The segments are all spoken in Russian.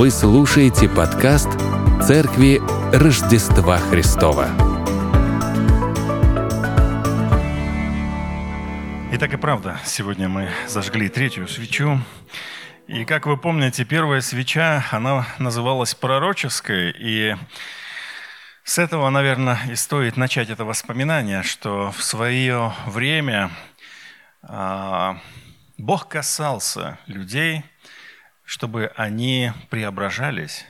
Вы слушаете подкаст «Церкви Рождества Христова». Итак и правда, сегодня мы зажгли третью свечу. И как вы помните, первая свеча, она называлась пророческой, и с этого, наверное, и стоит начать это воспоминание, что в свое время а, Бог касался людей, чтобы они преображались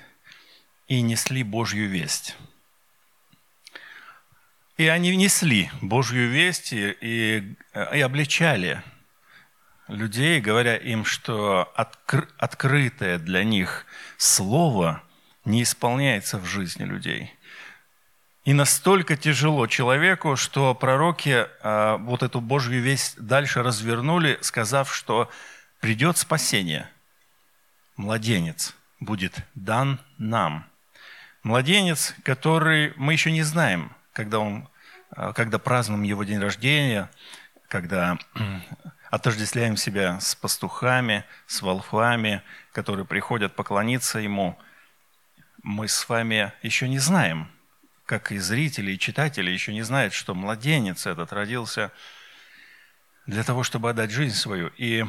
и несли Божью весть. И они несли Божью весть и, и, и обличали людей, говоря им, что откр, открытое для них слово не исполняется в жизни людей – и настолько тяжело человеку, что пророки э, вот эту Божью весть дальше развернули, сказав, что придет спасение. Младенец будет дан нам. Младенец, который мы еще не знаем, когда, он, э, когда празднуем его день рождения, когда отождествляем себя с пастухами, с волхвами, которые приходят поклониться ему, мы с вами еще не знаем – как и зрители, и читатели, еще не знают, что младенец этот родился для того, чтобы отдать жизнь свою. И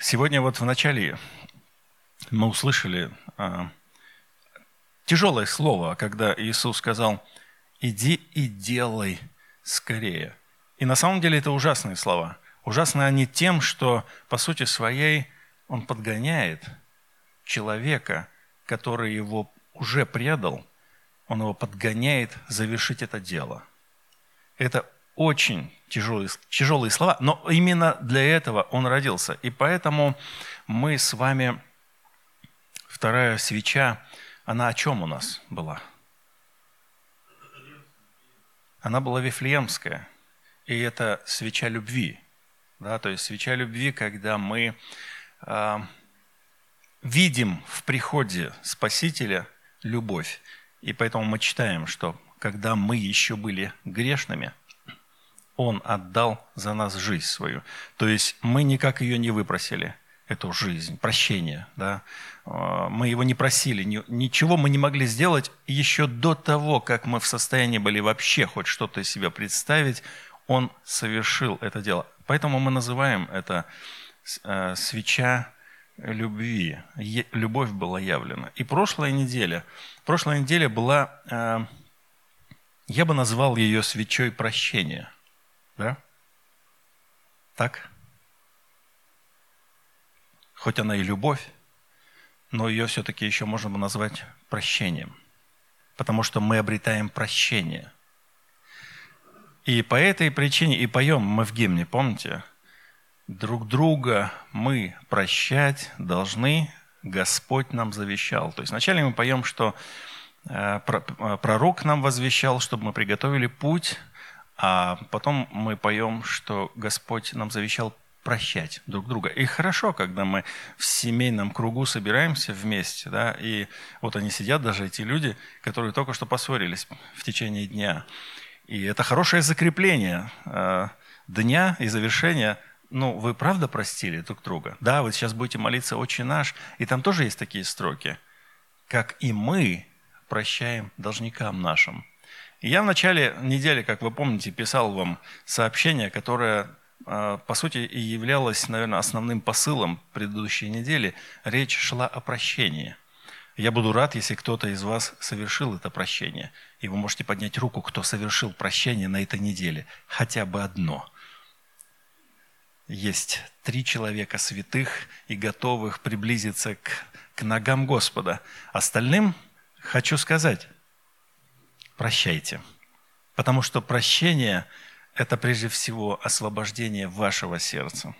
сегодня вот в начале мы услышали а, тяжелое слово, когда Иисус сказал «иди и делай скорее». И на самом деле это ужасные слова. Ужасны они тем, что по сути своей он подгоняет человека, который его уже предал – он его подгоняет завершить это дело. Это очень тяжелые, тяжелые слова, но именно для этого он родился. И поэтому мы с вами, вторая свеча, она о чем у нас была? Она была вифлеемская. И это свеча любви. Да, то есть свеча любви, когда мы э, видим в приходе Спасителя любовь. И поэтому мы читаем, что когда мы еще были грешными, Он отдал за нас жизнь свою. То есть мы никак ее не выпросили, эту жизнь, прощение. Да? А, мы его не просили, ничего мы не могли сделать еще до того, как мы в состоянии были вообще хоть что-то из себя представить, Он совершил это дело. Поэтому мы называем это э, свеча любви. Любовь была явлена. И прошлая неделя, прошлая неделя была, э, я бы назвал ее свечой прощения. Да? Так? Хоть она и любовь, но ее все-таки еще можно бы назвать прощением. Потому что мы обретаем прощение. И по этой причине и поем мы в гимне, помните? друг друга мы прощать должны, Господь нам завещал. То есть вначале мы поем, что э, э, пророк нам возвещал, чтобы мы приготовили путь, а потом мы поем, что Господь нам завещал прощать друг друга. И хорошо, когда мы в семейном кругу собираемся вместе, да, и вот они сидят, даже эти люди, которые только что поссорились в течение дня. И это хорошее закрепление э, дня и завершения ну, вы правда простили друг друга? Да, вы сейчас будете молиться «Отче наш», и там тоже есть такие строки. «Как и мы прощаем должникам нашим». Я в начале недели, как вы помните, писал вам сообщение, которое, по сути, и являлось, наверное, основным посылом предыдущей недели. Речь шла о прощении. Я буду рад, если кто-то из вас совершил это прощение. И вы можете поднять руку, кто совершил прощение на этой неделе. Хотя бы одно – есть три человека святых и готовых приблизиться к, к ногам Господа. Остальным хочу сказать, прощайте. Потому что прощение – это прежде всего освобождение вашего сердца.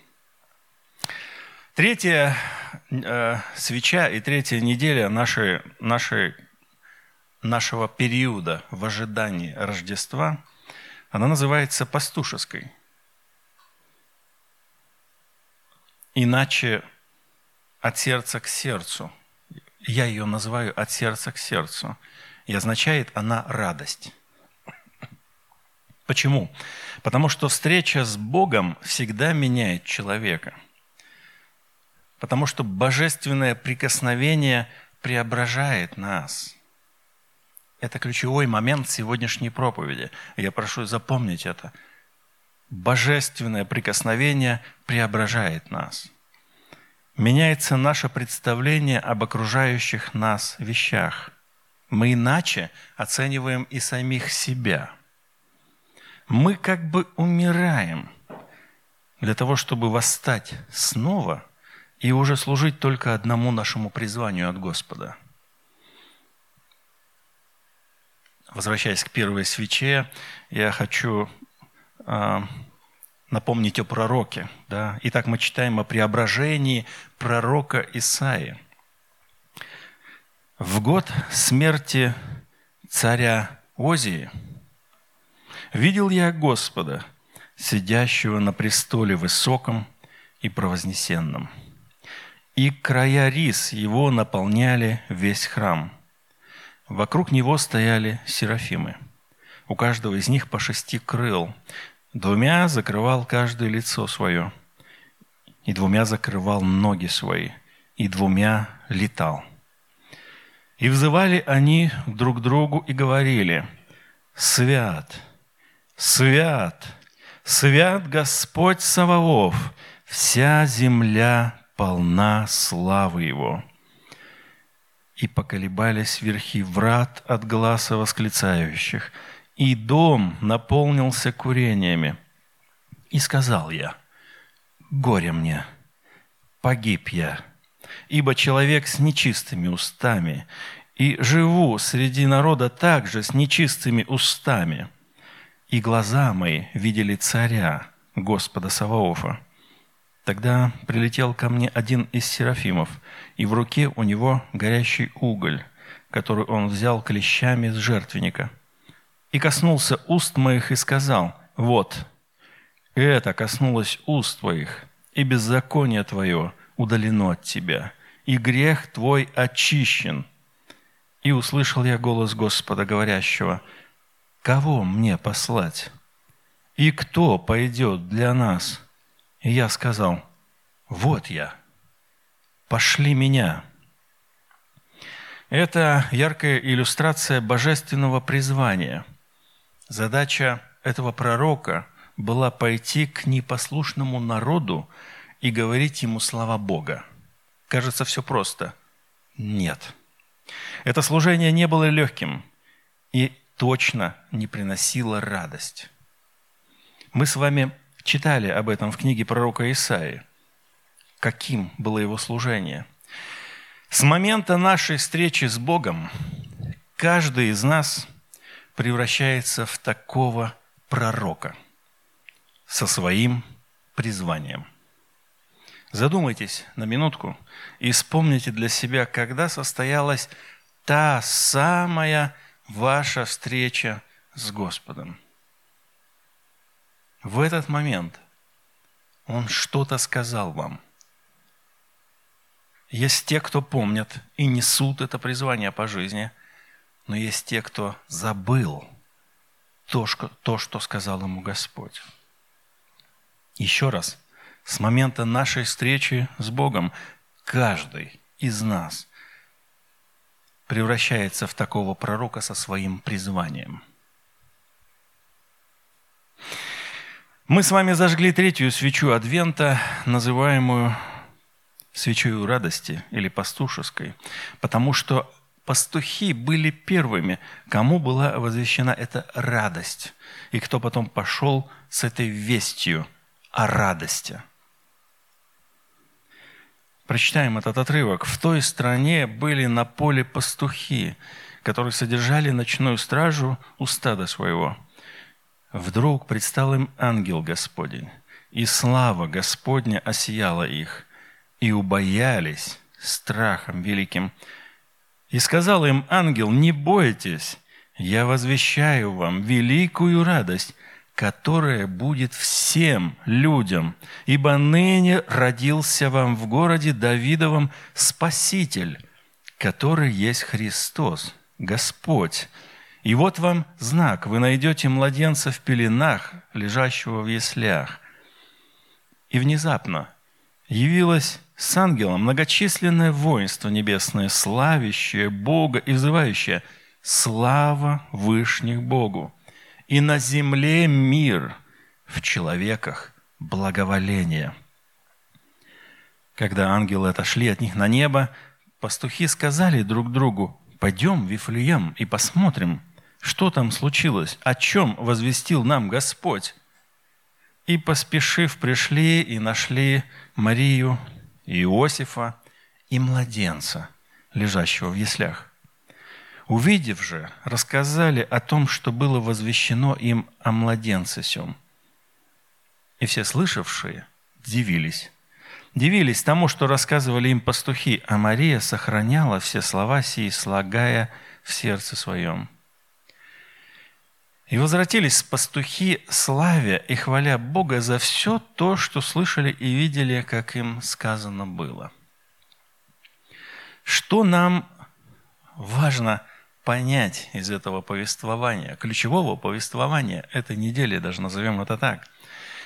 Третья э, свеча и третья неделя нашей, нашей, нашего периода в ожидании Рождества, она называется пастушеской – иначе от сердца к сердцу. Я ее называю от сердца к сердцу. И означает она радость. Почему? Потому что встреча с Богом всегда меняет человека. Потому что божественное прикосновение преображает нас. Это ключевой момент сегодняшней проповеди. Я прошу запомнить это. Божественное прикосновение преображает нас. Меняется наше представление об окружающих нас вещах. Мы иначе оцениваем и самих себя. Мы как бы умираем для того, чтобы восстать снова и уже служить только одному нашему призванию от Господа. Возвращаясь к первой свече, я хочу э, напомнить о пророке. Да? Итак, мы читаем о преображении пророка Исаи. В год смерти царя Озии видел я Господа, сидящего на престоле высоком и провознесенном. И края рис его наполняли весь храм. Вокруг него стояли серафимы. У каждого из них по шести крыл. Двумя закрывал каждое лицо свое, и двумя закрывал ноги свои, и двумя летал. И взывали они друг другу и говорили, «Свят, свят, свят Господь Саваоф, вся земля полна славы Его». И поколебались верхи врат от глаза восклицающих – и дом наполнился курениями. И сказал я, горе мне, погиб я, ибо человек с нечистыми устами, и живу среди народа также с нечистыми устами. И глаза мои видели царя, Господа Саваофа. Тогда прилетел ко мне один из серафимов, и в руке у него горящий уголь, который он взял клещами с жертвенника – и коснулся уст моих и сказал, вот, это коснулось уст твоих, и беззаконие твое удалено от тебя, и грех твой очищен. И услышал я голос Господа, говорящего, кого мне послать? И кто пойдет для нас? И я сказал, вот я, пошли меня. Это яркая иллюстрация божественного призвания – Задача этого пророка была пойти к непослушному народу и говорить ему слова Бога. Кажется, все просто. Нет. Это служение не было легким и точно не приносило радость. Мы с вами читали об этом в книге пророка Исаии. Каким было его служение? С момента нашей встречи с Богом каждый из нас – превращается в такого пророка со своим призванием. Задумайтесь на минутку и вспомните для себя, когда состоялась та самая ваша встреча с Господом. В этот момент Он что-то сказал вам. Есть те, кто помнят и несут это призвание по жизни – но есть те, кто забыл то, что, то, что сказал ему Господь. Еще раз, с момента нашей встречи с Богом каждый из нас превращается в такого пророка со своим призванием. Мы с вами зажгли третью свечу Адвента, называемую свечой радости или пастушеской, потому что пастухи были первыми, кому была возвещена эта радость, и кто потом пошел с этой вестью о радости. Прочитаем этот отрывок. «В той стране были на поле пастухи, которые содержали ночную стражу у стада своего. Вдруг предстал им ангел Господень, и слава Господня осияла их, и убоялись страхом великим, и сказал им ангел, не бойтесь, я возвещаю вам великую радость, которая будет всем людям, ибо ныне родился вам в городе Давидовом Спаситель, который есть Христос, Господь. И вот вам знак, вы найдете младенца в пеленах, лежащего в яслях. И внезапно явилось с ангелом многочисленное воинство небесное, славящее Бога и взывающее «Слава Вышних Богу!» И на земле мир, в человеках благоволение. Когда ангелы отошли от них на небо, пастухи сказали друг другу, «Пойдем в Вифлеем и посмотрим, что там случилось, о чем возвестил нам Господь». И, поспешив, пришли и нашли Марию, Иосифа и младенца, лежащего в яслях. Увидев же, рассказали о том, что было возвещено им о младенце сем. И все слышавшие дивились. Дивились тому, что рассказывали им пастухи, а Мария сохраняла все слова сии, слагая в сердце своем. И возвратились пастухи, славя и хваля Бога за все то, что слышали и видели, как им сказано было. Что нам важно понять из этого повествования, ключевого повествования этой недели, даже назовем это так.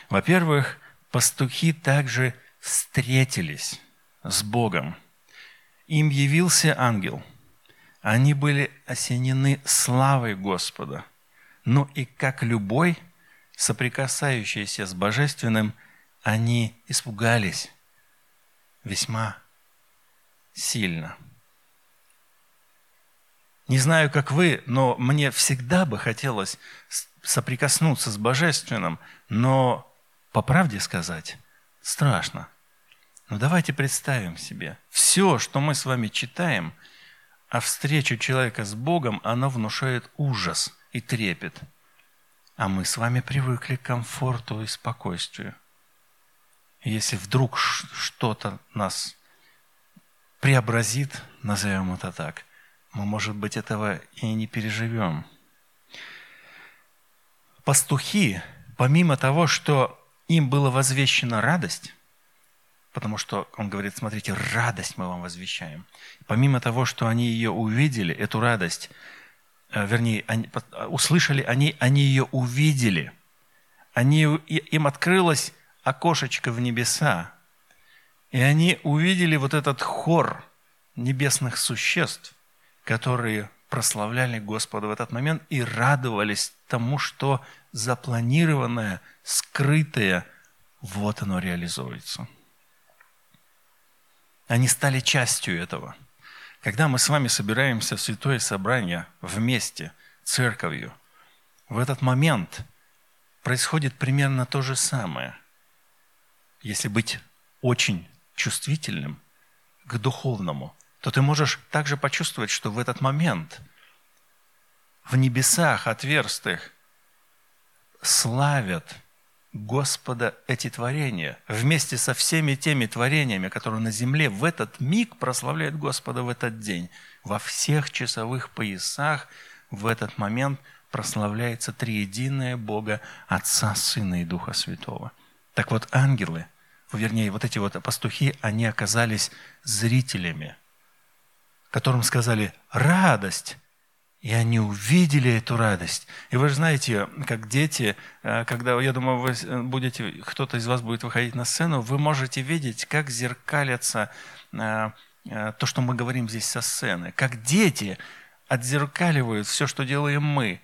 Во-первых, пастухи также встретились с Богом. Им явился ангел. Они были осенены славой Господа – но и как любой, соприкасающийся с Божественным, они испугались весьма сильно. Не знаю, как вы, но мне всегда бы хотелось соприкоснуться с Божественным, но, по правде сказать, страшно. Но давайте представим себе, все, что мы с вами читаем, а встречу человека с Богом, оно внушает ужас – и трепет. А мы с вами привыкли к комфорту и спокойствию. Если вдруг что-то нас преобразит, назовем это так, мы, может быть, этого и не переживем. Пастухи, помимо того, что им была возвещена радость, потому что он говорит, смотрите, радость мы вам возвещаем. Помимо того, что они ее увидели, эту радость, Э, вернее, они, услышали они, они ее увидели. Они, им открылось окошечко в небеса. И они увидели вот этот хор небесных существ, которые прославляли Господа в этот момент и радовались тому, что запланированное, скрытое, вот оно реализуется. Они стали частью этого – когда мы с вами собираемся в святое собрание вместе, церковью, в этот момент происходит примерно то же самое. Если быть очень чувствительным к духовному, то ты можешь также почувствовать, что в этот момент в небесах отверстых славят – Господа эти творения, вместе со всеми теми творениями, которые на земле в этот миг прославляют Господа в этот день. Во всех часовых поясах в этот момент прославляется триединое Бога Отца, Сына и Духа Святого. Так вот, ангелы, вернее, вот эти вот пастухи, они оказались зрителями, которым сказали «радость, и они увидели эту радость. И вы же знаете, как дети, э, когда, я думаю, вы э, будете, кто-то из вас будет выходить на сцену, вы можете видеть, как зеркалятся э, то, что мы говорим здесь со сцены. Как дети отзеркаливают все, что делаем мы.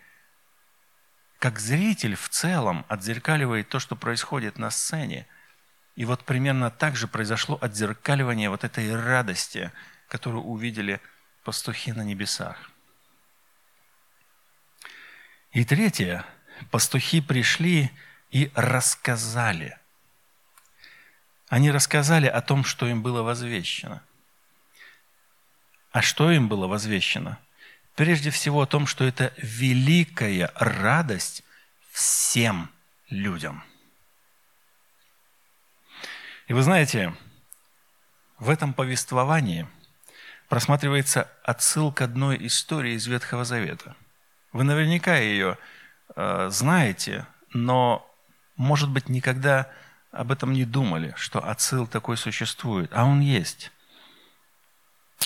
Как зритель в целом отзеркаливает то, что происходит на сцене. И вот примерно так же произошло отзеркаливание вот этой радости, которую увидели пастухи на небесах. И третье. Пастухи пришли и рассказали. Они рассказали о том, что им было возвещено. А что им было возвещено? Прежде всего о том, что это великая радость всем людям. И вы знаете, в этом повествовании просматривается отсылка одной истории из Ветхого Завета – вы наверняка ее э, знаете, но, может быть, никогда об этом не думали, что отсыл такой существует, а он есть.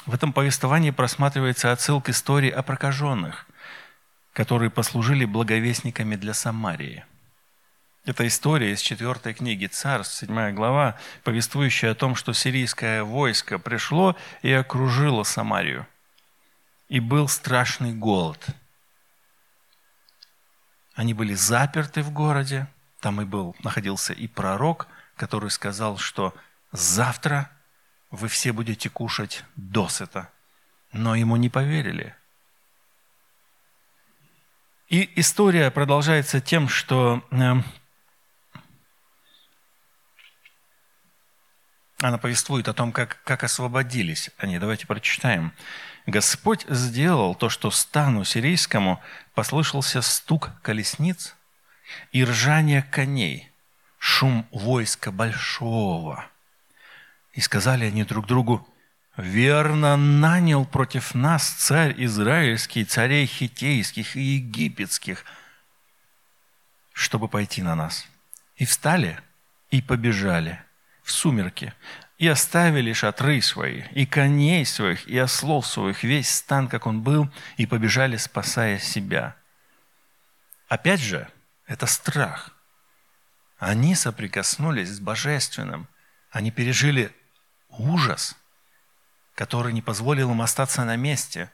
В этом повествовании просматривается отсыл к истории о прокаженных, которые послужили благовестниками для Самарии. Это история из четвертой книги Царств, седьмая глава, повествующая о том, что сирийское войско пришло и окружило Самарию. И был страшный голод. Они были заперты в городе. Там и был, находился и пророк, который сказал, что завтра вы все будете кушать досыта. Но ему не поверили. И история продолжается тем, что она повествует о том, как, как освободились они. Давайте прочитаем. «Господь сделал то, что стану сирийскому послышался стук колесниц и ржание коней, шум войска большого. И сказали они друг другу, «Верно нанял против нас царь израильский, царей хитейских и египетских, чтобы пойти на нас». И встали, и побежали – сумерки, и оставили шатры свои, и коней своих, и ослов своих, весь стан, как он был, и побежали, спасая себя. Опять же, это страх. Они соприкоснулись с Божественным. Они пережили ужас, который не позволил им остаться на месте.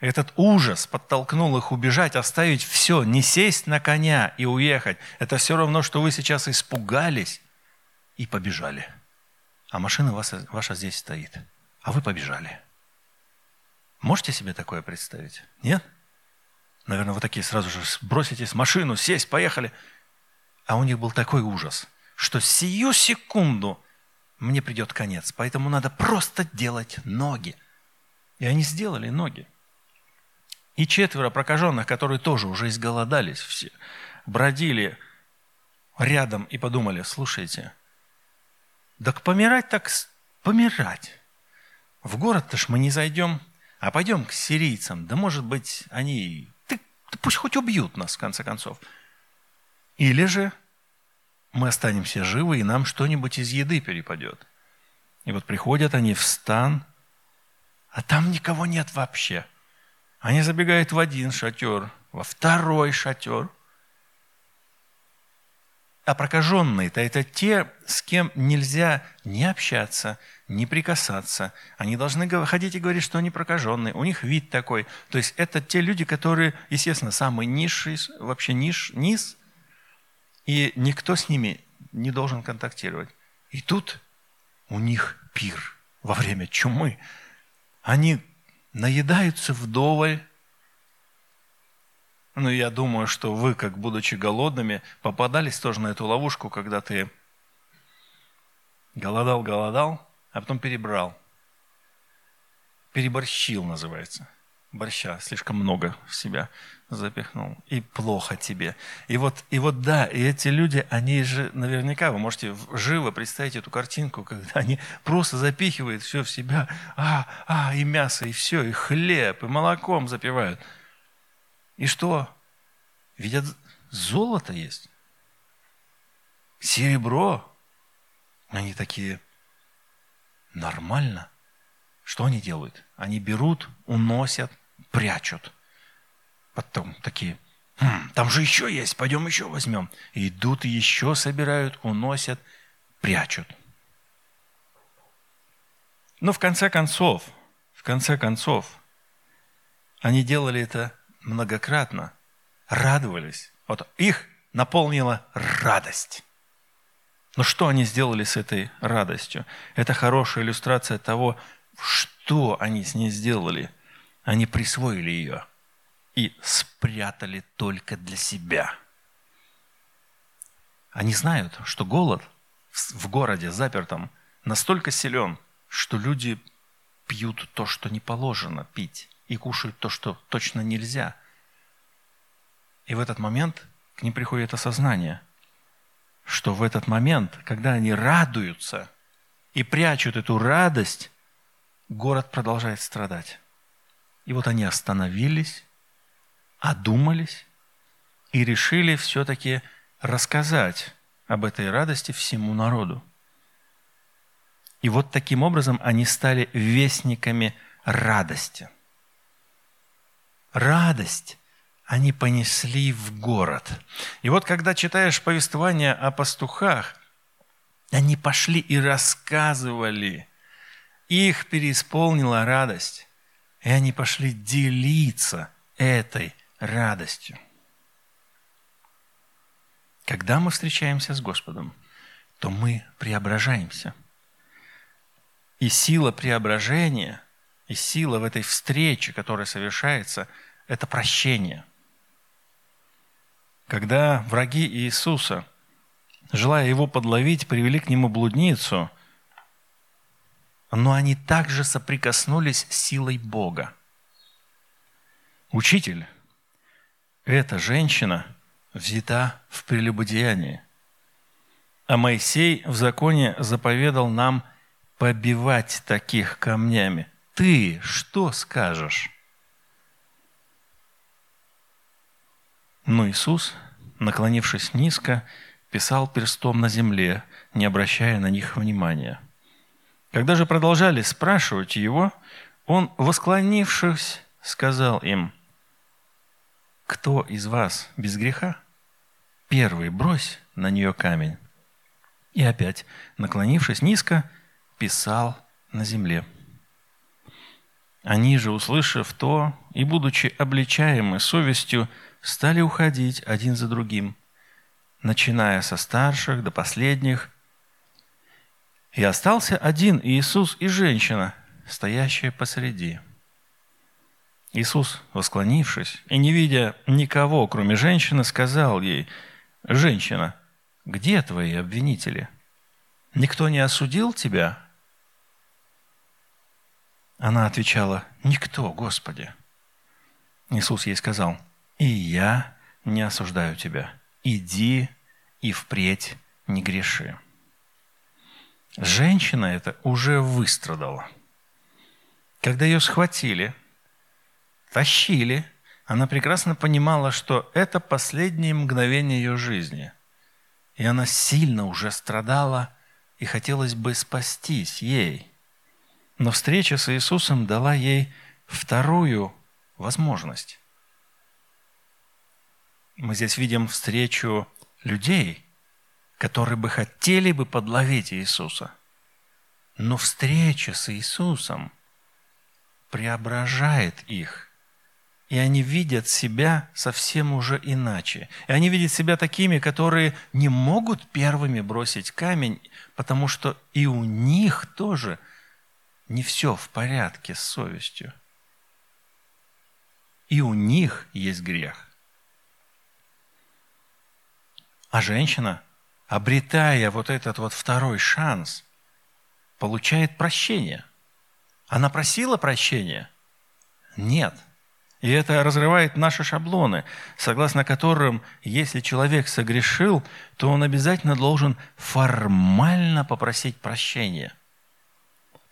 Этот ужас подтолкнул их убежать, оставить все, не сесть на коня и уехать. Это все равно, что вы сейчас испугались и побежали. А машина ваша, ваша здесь стоит, а вы побежали. Можете себе такое представить? Нет? Наверное, вы такие сразу же броситесь машину, сесть, поехали. А у них был такой ужас, что сию секунду мне придет конец, поэтому надо просто делать ноги. И они сделали ноги. И четверо прокаженных, которые тоже уже изголодались все, бродили рядом и подумали, слушайте, так помирать так помирать. В город-то ж мы не зайдем, а пойдем к сирийцам. Да может быть, они... Да, да пусть хоть убьют нас, в конце концов. Или же мы останемся живы, и нам что-нибудь из еды перепадет. И вот приходят они в стан, а там никого нет вообще. Они забегают в один шатер, во второй шатер – а прокаженные-то это те, с кем нельзя не общаться, не прикасаться. Они должны ходить и говорить, что они прокаженные. У них вид такой. То есть это те люди, которые, естественно, самый низший, вообще ниш, низ, и никто с ними не должен контактировать. И тут у них пир во время чумы. Они наедаются вдоволь, ну, я думаю, что вы, как будучи голодными, попадались тоже на эту ловушку, когда ты голодал, голодал, а потом перебрал. Переборщил, называется. Борща слишком много в себя запихнул. И плохо тебе. И вот, и вот да, и эти люди, они же наверняка, вы можете живо представить эту картинку, когда они просто запихивают все в себя. А, а, и мясо, и все, и хлеб, и молоком запивают – и что? Видят, золото есть. Серебро. Они такие, нормально. Что они делают? Они берут, уносят, прячут. Потом такие, хм, там же еще есть, пойдем еще возьмем. идут и еще собирают, уносят, прячут. Но в конце концов, в конце концов, они делали это многократно радовались. Вот их наполнила радость. Но что они сделали с этой радостью? Это хорошая иллюстрация того, что они с ней сделали. Они присвоили ее и спрятали только для себя. Они знают, что голод в городе запертом настолько силен, что люди пьют то, что не положено пить и кушают то, что точно нельзя. И в этот момент к ним приходит осознание, что в этот момент, когда они радуются и прячут эту радость, город продолжает страдать. И вот они остановились, одумались и решили все-таки рассказать об этой радости всему народу. И вот таким образом они стали вестниками радости – радость, они понесли в город. И вот когда читаешь повествование о пастухах, они пошли и рассказывали. Их переисполнила радость. И они пошли делиться этой радостью. Когда мы встречаемся с Господом, то мы преображаемся. И сила преображения, и сила в этой встрече, которая совершается, это прощение. Когда враги Иисуса, желая его подловить, привели к нему блудницу, но они также соприкоснулись с силой Бога. Учитель, эта женщина взята в прелюбодеянии – а Моисей в законе заповедал нам побивать таких камнями. Ты что скажешь? Но Иисус, наклонившись низко, писал перстом на земле, не обращая на них внимания. Когда же продолжали спрашивать его, он, восклонившись, сказал им, «Кто из вас без греха? Первый брось на нее камень». И опять, наклонившись низко, писал на земле. Они же, услышав то и будучи обличаемы совестью, стали уходить один за другим, начиная со старших до последних. И остался один Иисус и женщина, стоящая посреди. Иисус, восклонившись и не видя никого, кроме женщины, сказал ей, «Женщина, где твои обвинители? Никто не осудил тебя? Она отвечала, никто, Господи. Иисус ей сказал, и я не осуждаю тебя. Иди и впредь не греши. Женщина эта уже выстрадала. Когда ее схватили, тащили, она прекрасно понимала, что это последние мгновения ее жизни – и она сильно уже страдала, и хотелось бы спастись ей. Но встреча с Иисусом дала ей вторую возможность. Мы здесь видим встречу людей, которые бы хотели бы подловить Иисуса. Но встреча с Иисусом преображает их – и они видят себя совсем уже иначе. И они видят себя такими, которые не могут первыми бросить камень, потому что и у них тоже не все в порядке с совестью. И у них есть грех. А женщина, обретая вот этот вот второй шанс, получает прощение. Она просила прощения? Нет – и это разрывает наши шаблоны, согласно которым, если человек согрешил, то он обязательно должен формально попросить прощения.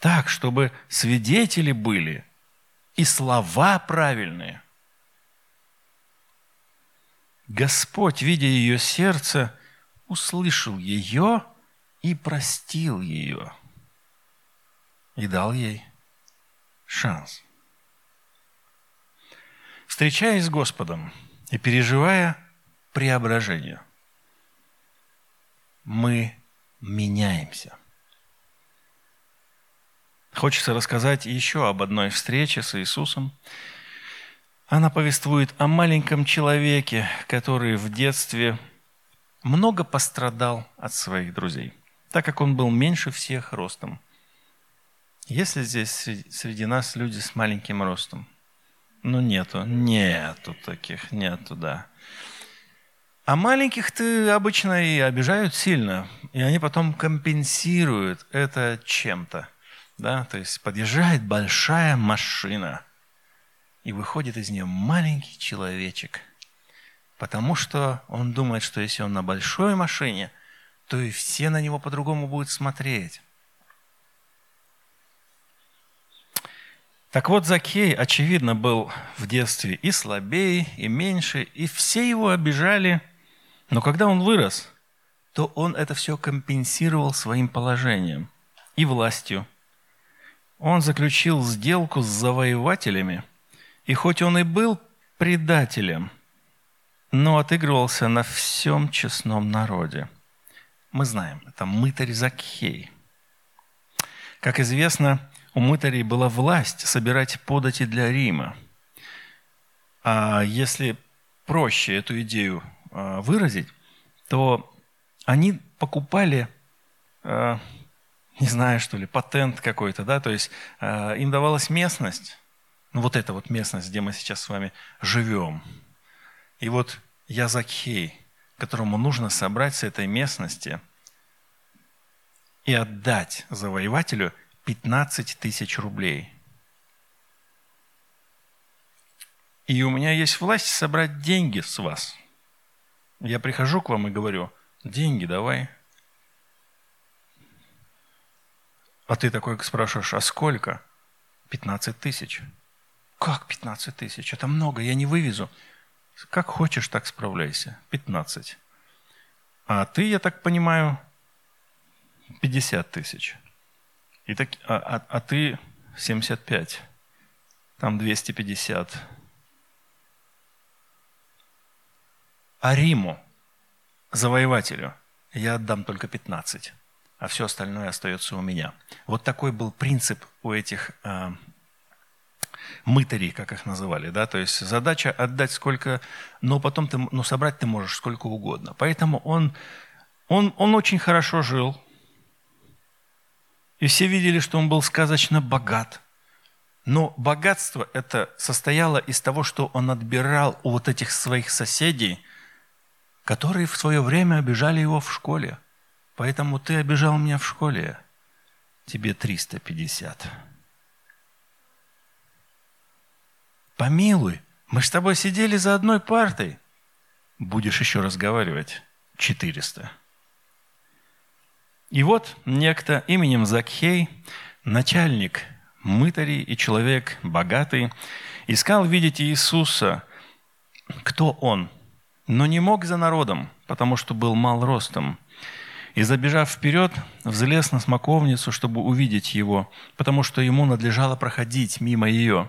Так, чтобы свидетели были и слова правильные. Господь, видя ее сердце, услышал ее и простил ее. И дал ей шанс. Встречаясь с Господом и переживая преображение, мы меняемся. Хочется рассказать еще об одной встрече с Иисусом. Она повествует о маленьком человеке, который в детстве много пострадал от своих друзей, так как он был меньше всех ростом. Есть ли здесь среди нас люди с маленьким ростом? Ну, нету. Нету таких, нету, да. А маленьких-то обычно и обижают сильно, и они потом компенсируют это чем-то. Да? То есть подъезжает большая машина, и выходит из нее маленький человечек, потому что он думает, что если он на большой машине, то и все на него по-другому будут смотреть. Так вот, Закей, очевидно, был в детстве и слабее, и меньше, и все его обижали. Но когда он вырос, то он это все компенсировал своим положением и властью. Он заключил сделку с завоевателями, и хоть он и был предателем, но отыгрывался на всем честном народе. Мы знаем, это мытарь Закхей. Как известно, у мытарей была власть собирать подати для Рима. А если проще эту идею а, выразить, то они покупали, а, не знаю что ли, патент какой-то, да, то есть а, им давалась местность, ну вот эта вот местность, где мы сейчас с вами живем. И вот я Закхей, которому нужно собрать с этой местности и отдать завоевателю 15 тысяч рублей. И у меня есть власть собрать деньги с вас. Я прихожу к вам и говорю, деньги давай. А ты такой спрашиваешь, а сколько? 15 тысяч. Как 15 тысяч? Это много, я не вывезу. Как хочешь, так справляйся. 15. А ты, я так понимаю, 50 тысяч. И так, а, а, а ты 75. Там 250. А Риму, завоевателю, я отдам только 15, а все остальное остается у меня. Вот такой был принцип у этих э, мытарей, как их называли. Да? То есть задача отдать сколько, но потом ты, ну, собрать ты можешь сколько угодно. Поэтому он, он, он очень хорошо жил, и все видели, что он был сказочно богат. Но богатство это состояло из того, что он отбирал у вот этих своих соседей, которые в свое время обижали его в школе. Поэтому ты обижал меня в школе. Тебе 350. Помилуй, мы с тобой сидели за одной партой. Будешь еще разговаривать. 400. И вот некто именем Закхей, начальник мытарей и человек богатый, искал видеть Иисуса, кто он, но не мог за народом, потому что был мал ростом. И забежав вперед, взлез на смоковницу, чтобы увидеть его, потому что ему надлежало проходить мимо ее.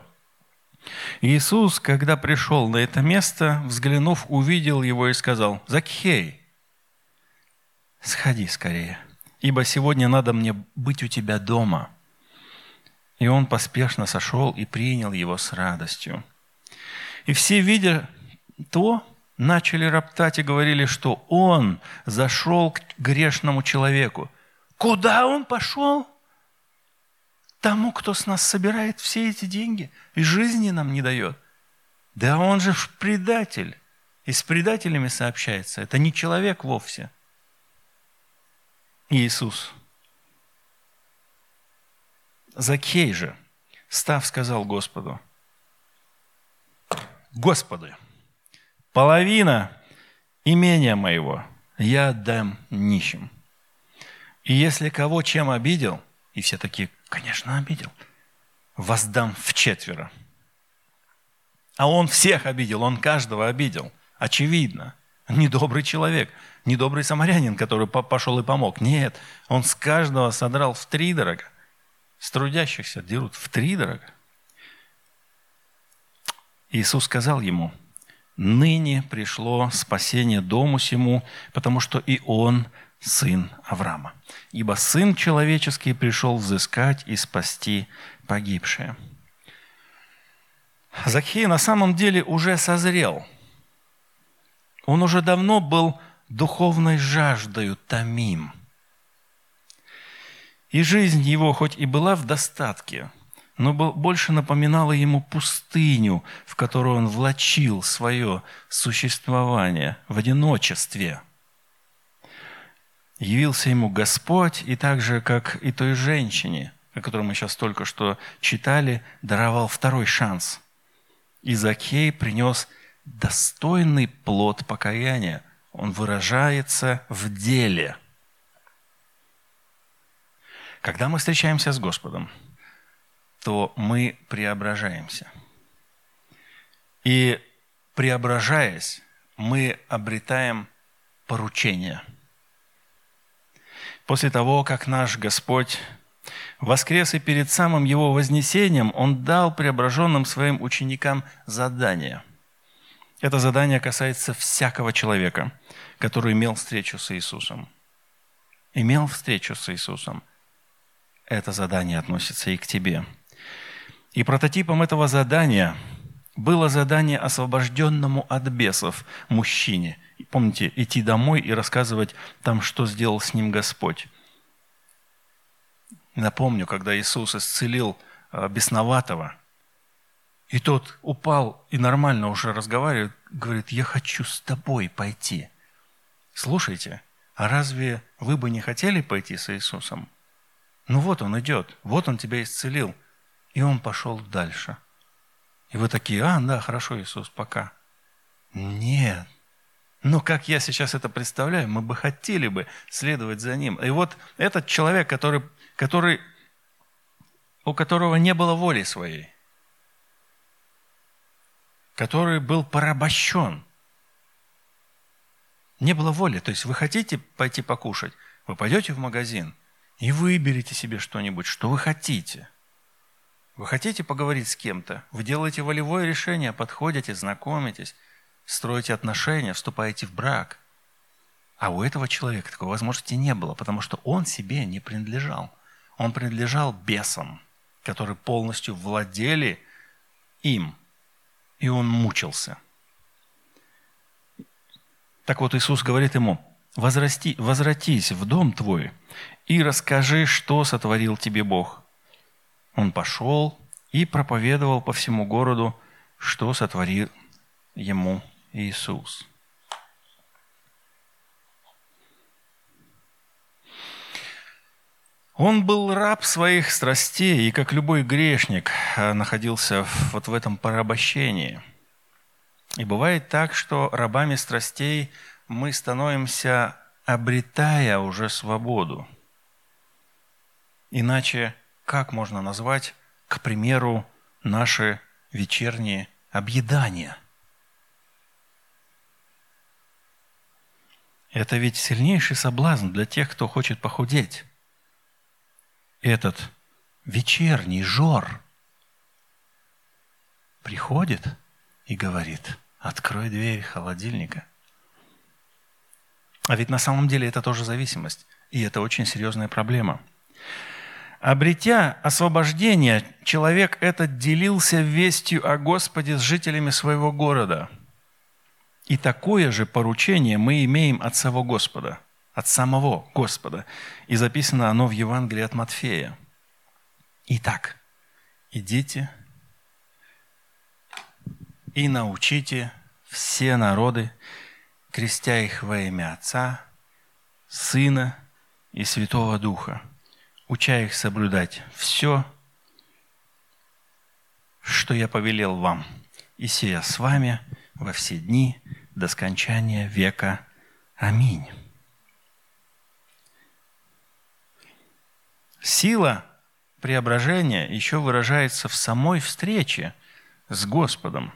Иисус, когда пришел на это место, взглянув, увидел его и сказал, «Закхей, сходи скорее» ибо сегодня надо мне быть у тебя дома». И он поспешно сошел и принял его с радостью. И все, видя то, начали роптать и говорили, что он зашел к грешному человеку. Куда он пошел? Тому, кто с нас собирает все эти деньги и жизни нам не дает. Да он же предатель. И с предателями сообщается. Это не человек вовсе – Иисус. Закей же, став, сказал Господу, Господи, половина имения моего я отдам нищим. И если кого чем обидел, и все такие, конечно, обидел, воздам в четверо. А он всех обидел, он каждого обидел. Очевидно. Недобрый человек – недобрый самарянин, который пошел и помог. Нет, он с каждого содрал в три дорого. С трудящихся дерут в три дорого. Иисус сказал ему, «Ныне пришло спасение дому сему, потому что и он сын Авраама. Ибо сын человеческий пришел взыскать и спасти погибшее». Закхей на самом деле уже созрел. Он уже давно был духовной жаждою томим. И жизнь его хоть и была в достатке, но больше напоминала ему пустыню, в которую он влачил свое существование в одиночестве. Явился ему Господь, и так же, как и той женщине, о которой мы сейчас только что читали, даровал второй шанс. И Закей принес достойный плод покаяния – он выражается в деле. Когда мы встречаемся с Господом, то мы преображаемся. И преображаясь, мы обретаем поручение. После того, как наш Господь воскрес и перед самым Его вознесением, Он дал преображенным своим ученикам задание – Это задание касается всякого человека, который имел встречу с Иисусом. Имел встречу с Иисусом. Это задание относится и к тебе. И прототипом этого задания было задание освобожденному от бесов мужчине. Помните, идти домой и рассказывать там, что сделал с ним Господь. Напомню, когда Иисус исцелил э, бесноватого, и тот упал и нормально уже разговаривает, говорит, я хочу с тобой пойти. Слушайте, а разве вы бы не хотели пойти с Иисусом? Ну вот он идет, вот он тебя исцелил. И он пошел дальше. И вы такие, а, да, хорошо, Иисус, пока. Нет. Но как я сейчас это представляю, мы бы хотели бы следовать за ним. И вот этот человек, который, который, у которого не было воли своей, который был порабощен, не было воли. То есть вы хотите пойти покушать, вы пойдете в магазин и выберете себе что-нибудь, что вы хотите – вы хотите поговорить с кем-то? Вы делаете волевое решение, подходите, знакомитесь, строите отношения, вступаете в брак. А у этого человека такой возможности не было, потому что он себе не принадлежал. Он принадлежал бесам, которые полностью владели им. И он мучился. Так вот Иисус говорит ему, Возрасти, возвратись в дом твой и расскажи, что сотворил тебе Бог. Он пошел и проповедовал по всему городу, что сотворил ему Иисус. Он был раб своих страстей, и как любой грешник э, находился вот в этом порабощении. И бывает так, что рабами страстей мы становимся, обретая уже свободу. Иначе как можно назвать, к примеру, наши вечерние объедания? Это ведь сильнейший соблазн для тех, кто хочет похудеть. Этот вечерний жор приходит и говорит, открой дверь холодильника. А ведь на самом деле это тоже зависимость. И это очень серьезная проблема. Обретя освобождение, человек этот делился вестью о Господе с жителями своего города. И такое же поручение мы имеем от самого Господа, от самого Господа. И записано оно в Евангелии от Матфея. Итак, идите и научите все народы, крестя их во имя Отца, Сына и Святого Духа – уча их соблюдать все, что я повелел вам, и сия с вами во все дни до скончания века. Аминь. Сила преображения еще выражается в самой встрече с Господом.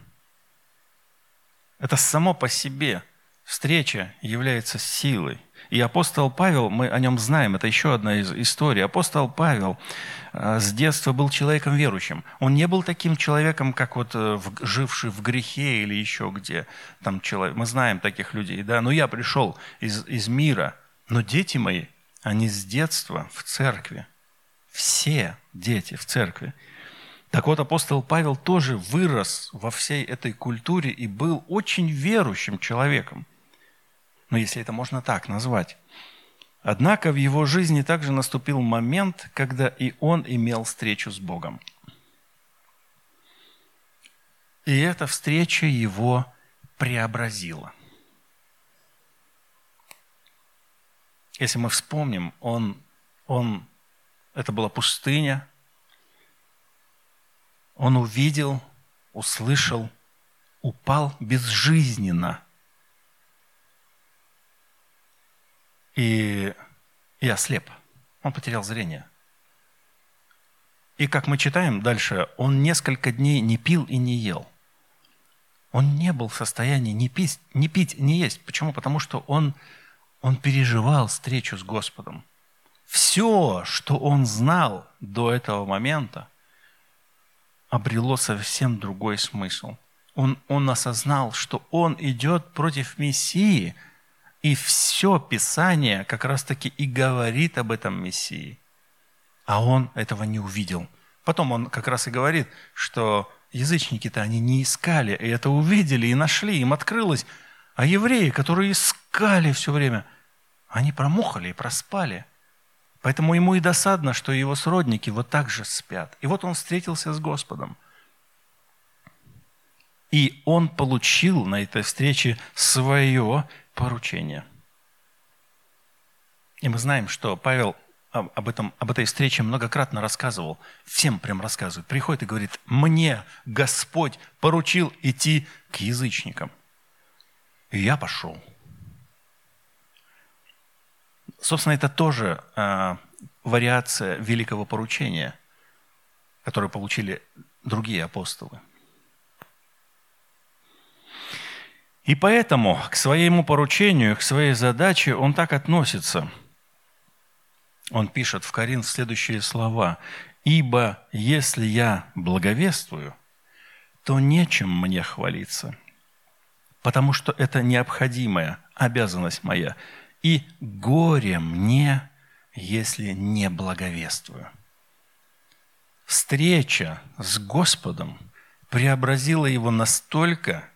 Это само по себе встреча является силой. И апостол Павел, мы о нем знаем, это еще одна из историй. Апостол Павел э, с детства был человеком верующим. Он не был таким человеком, как вот э, живший в грехе или еще где. Там человек, мы знаем таких людей, да. Но я пришел из, из мира. Но дети мои, они с детства в церкви. Все дети в церкви. Так вот, апостол Павел тоже вырос во всей этой культуре и был очень верующим человеком ну если это можно так назвать. Однако в его жизни также наступил момент, когда и он имел встречу с Богом. И эта встреча его преобразила. Если мы вспомним, он, он, это была пустыня, он увидел, услышал, упал безжизненно – и, и ослеп. Он потерял зрение. И как мы читаем дальше, он несколько дней не пил и не ел. Он не был в состоянии ни пить, ни пить, ни есть. Почему? Потому что он, он переживал встречу с Господом. Все, что он знал до этого момента, обрело совсем другой смысл. Он, он осознал, что он идет против Мессии, и все Писание как раз-таки и говорит об этом Мессии. А он этого не увидел. Потом он как раз и говорит, что язычники-то они не искали, и это увидели, и нашли, им открылось. А евреи, которые искали все время, они промухали и проспали. Поэтому ему и досадно, что его сродники вот так же спят. И вот он встретился с Господом. И он получил на этой встрече свое поручение. И мы знаем, что Павел об, этом, об этой встрече многократно рассказывал, всем прям рассказывает. Приходит и говорит, мне Господь поручил идти к язычникам. И я пошел. Собственно, это тоже э, вариация великого поручения, которое получили другие апостолы. И поэтому к своему поручению, к своей задаче он так относится – он пишет в Коринф следующие слова. «Ибо если я благовествую, то нечем мне хвалиться, потому что это необходимая обязанность моя, и горе мне, если не благовествую». Встреча с Господом преобразила его настолько,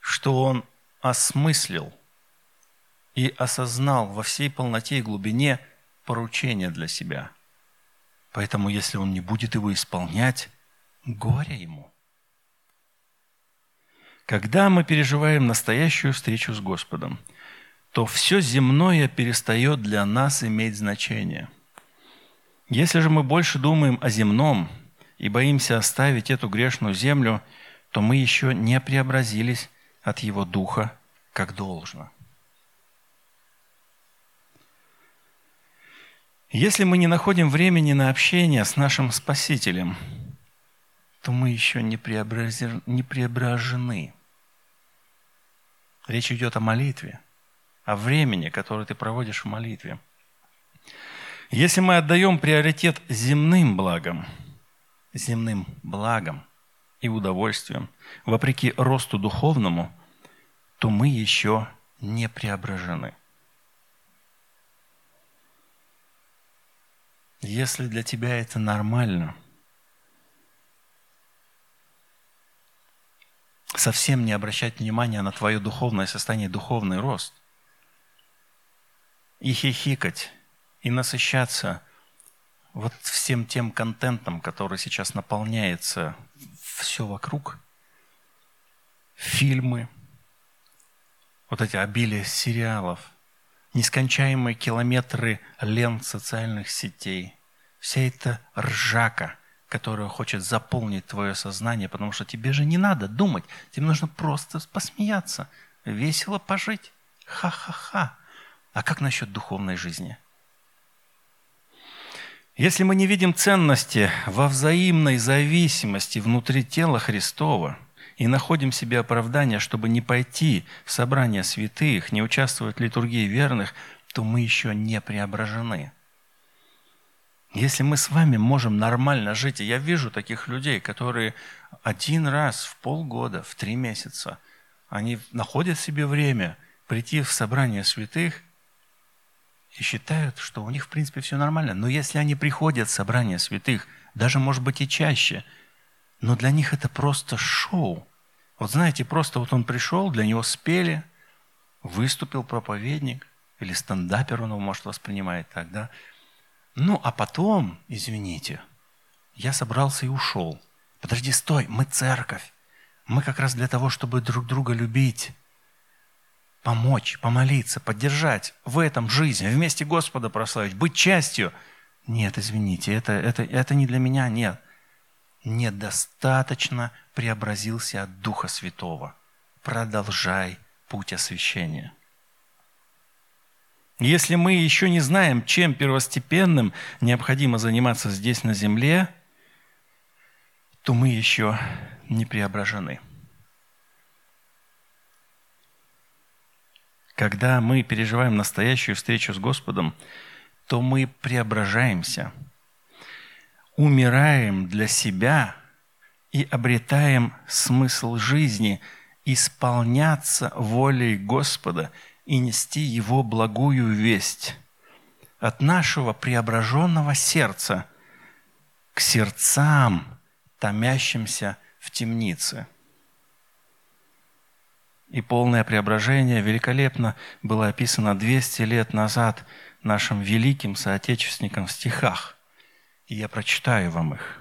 что он осмыслил и осознал во всей полноте и глубине – поручение для себя. Поэтому, если он не будет его исполнять, горе ему. Когда мы переживаем настоящую встречу с Господом, то все земное перестает для нас иметь значение. Если же мы больше думаем о земном и боимся оставить эту грешную землю, то мы еще не преобразились от Его Духа как должно. Если мы не находим времени на общение с нашим Спасителем, то мы еще не, не преображены. Речь идет о молитве, о времени, которое ты проводишь в молитве. Если мы отдаем приоритет земным благам, земным благам и удовольствиям, вопреки росту духовному, то мы еще не преображены. Если для тебя это нормально, совсем не обращать внимания на твое духовное состояние, духовный рост, и хихикать, и насыщаться вот всем тем контентом, который сейчас наполняется все вокруг, фильмы, вот эти обилие сериалов, нескончаемые километры лент социальных сетей, вся эта ржака, которая хочет заполнить твое сознание, потому что тебе же не надо думать, тебе нужно просто посмеяться, весело пожить. Ха-ха-ха. А как насчет духовной жизни? Если мы не видим ценности во взаимной зависимости внутри тела Христова – и находим себе оправдание, чтобы не пойти в собрание святых, не участвовать в литургии верных, то мы еще не преображены. Если мы с вами можем нормально жить, и я вижу таких людей, которые один раз в полгода, в три месяца, они находят себе время прийти в собрание святых и считают, что у них, в принципе, все нормально. Но если они приходят в собрание святых, даже, может быть, и чаще – но для них это просто шоу. Вот знаете, просто вот он пришел, для него спели, выступил проповедник, или стендапер он его, может, воспринимает так, да? Ну, а потом, извините, я собрался и ушел. Подожди, стой, мы церковь. Мы как раз для того, чтобы друг друга любить, помочь, помолиться, поддержать в этом жизни, вместе Господа прославить, быть частью. Нет, извините, это, это, это не для меня, нет недостаточно преобразился от Духа Святого. Продолжай путь освящения. Если мы еще не знаем, чем первостепенным необходимо заниматься здесь на земле, то мы еще не преображены. Когда мы переживаем настоящую встречу с Господом, то мы преображаемся – умираем для себя и обретаем смысл жизни исполняться волей Господа и нести Его благую весть от нашего преображенного сердца к сердцам, томящимся в темнице. И полное преображение великолепно было описано 200 лет назад нашим великим соотечественникам в стихах. И я прочитаю вам их.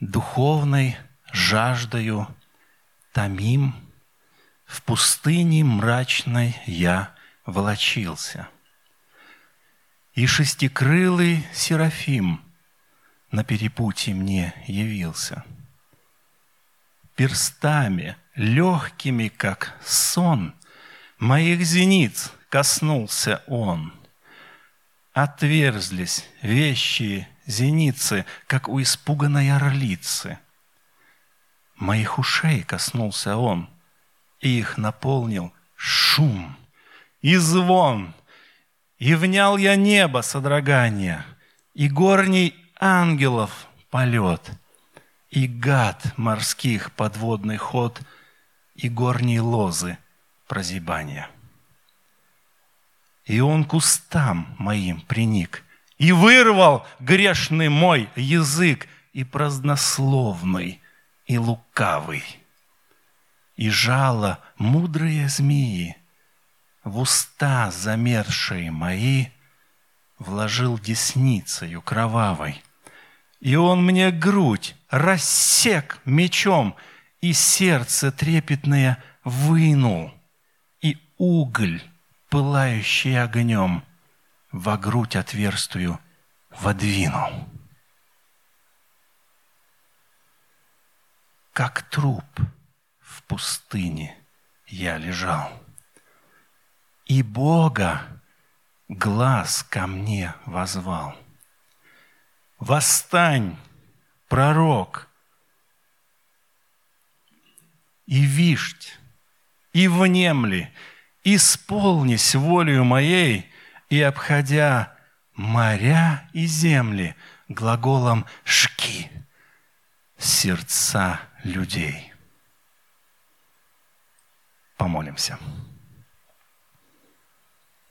Духовной жаждою томим, в пустыне мрачной я волочился. И шестикрылый Серафим на перепутье мне явился. Перстами, легкими, как сон, моих зениц коснулся он. Отверзлись вещи зеницы, как у испуганной орлицы. Моих ушей коснулся он, и их наполнил шум и звон. И внял я небо содрогания, и горний ангелов полет, и гад морских подводный ход, и горние лозы прозябания. И он кустам моим приник, и вырвал грешный мой язык, и празднословный, и лукавый. И жало мудрые змеи в уста замерзшие мои вложил десницею кровавой. И он мне грудь рассек мечом, и сердце трепетное вынул, и уголь пылающий огнем, во грудь отверстую водвинул. Как труп в пустыне я лежал, и Бога глаз ко мне возвал. Восстань, пророк, и вишь, и внемли, исполнись волею моей, и, обходя моря и земли, глаголом «шки» сердца людей. Помолимся.